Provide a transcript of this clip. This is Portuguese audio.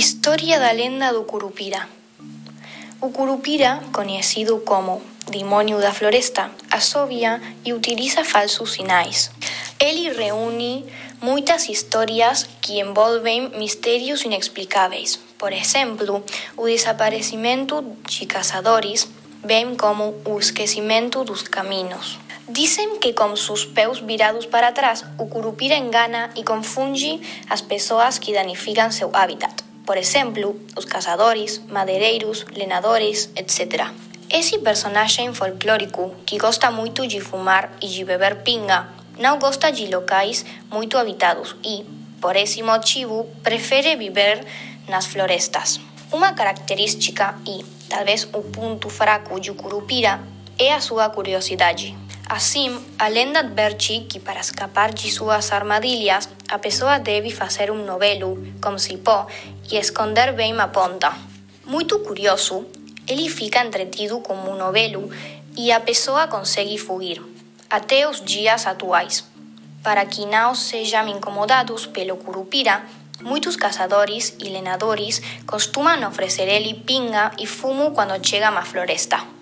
Historia da lenda do Curupira O Curupira, conhecido como demônio da floresta, assobia e utiliza falsos sinais. Ele reúne muitas histórias que envolvem mistérios inexplicáveis. Por exemplo, o desaparecimento de caçadores, bem como o esquecimento dos caminhos. Dizem que com seus pés virados para trás, o curupira engana e confunde as pessoas que danificam seu habitat. Por exemplo, os caçadores, madeireiros, lenadores, etc. Esse personagem folclórico, que gosta muito de fumar e de beber pinga, não gosta de locais muito habitados e, por esse motivo, prefere viver nas florestas. Uma característica e, talvez, o ponto fraco de Curupira é a sua curiosidade. Assim, a lenda adverte que para escapar de suas armadilhas, a pessoa deve fazer um novelo com cipó e esconder bem a ponta. Muito curioso, ele fica entretido com um novelo e a pessoa consegue fugir, até os dias atuais. Para que não sejam incomodados pelo curupira, muitos caçadores e lenadores costumam oferecer ele pinga e fumo quando chegam à floresta.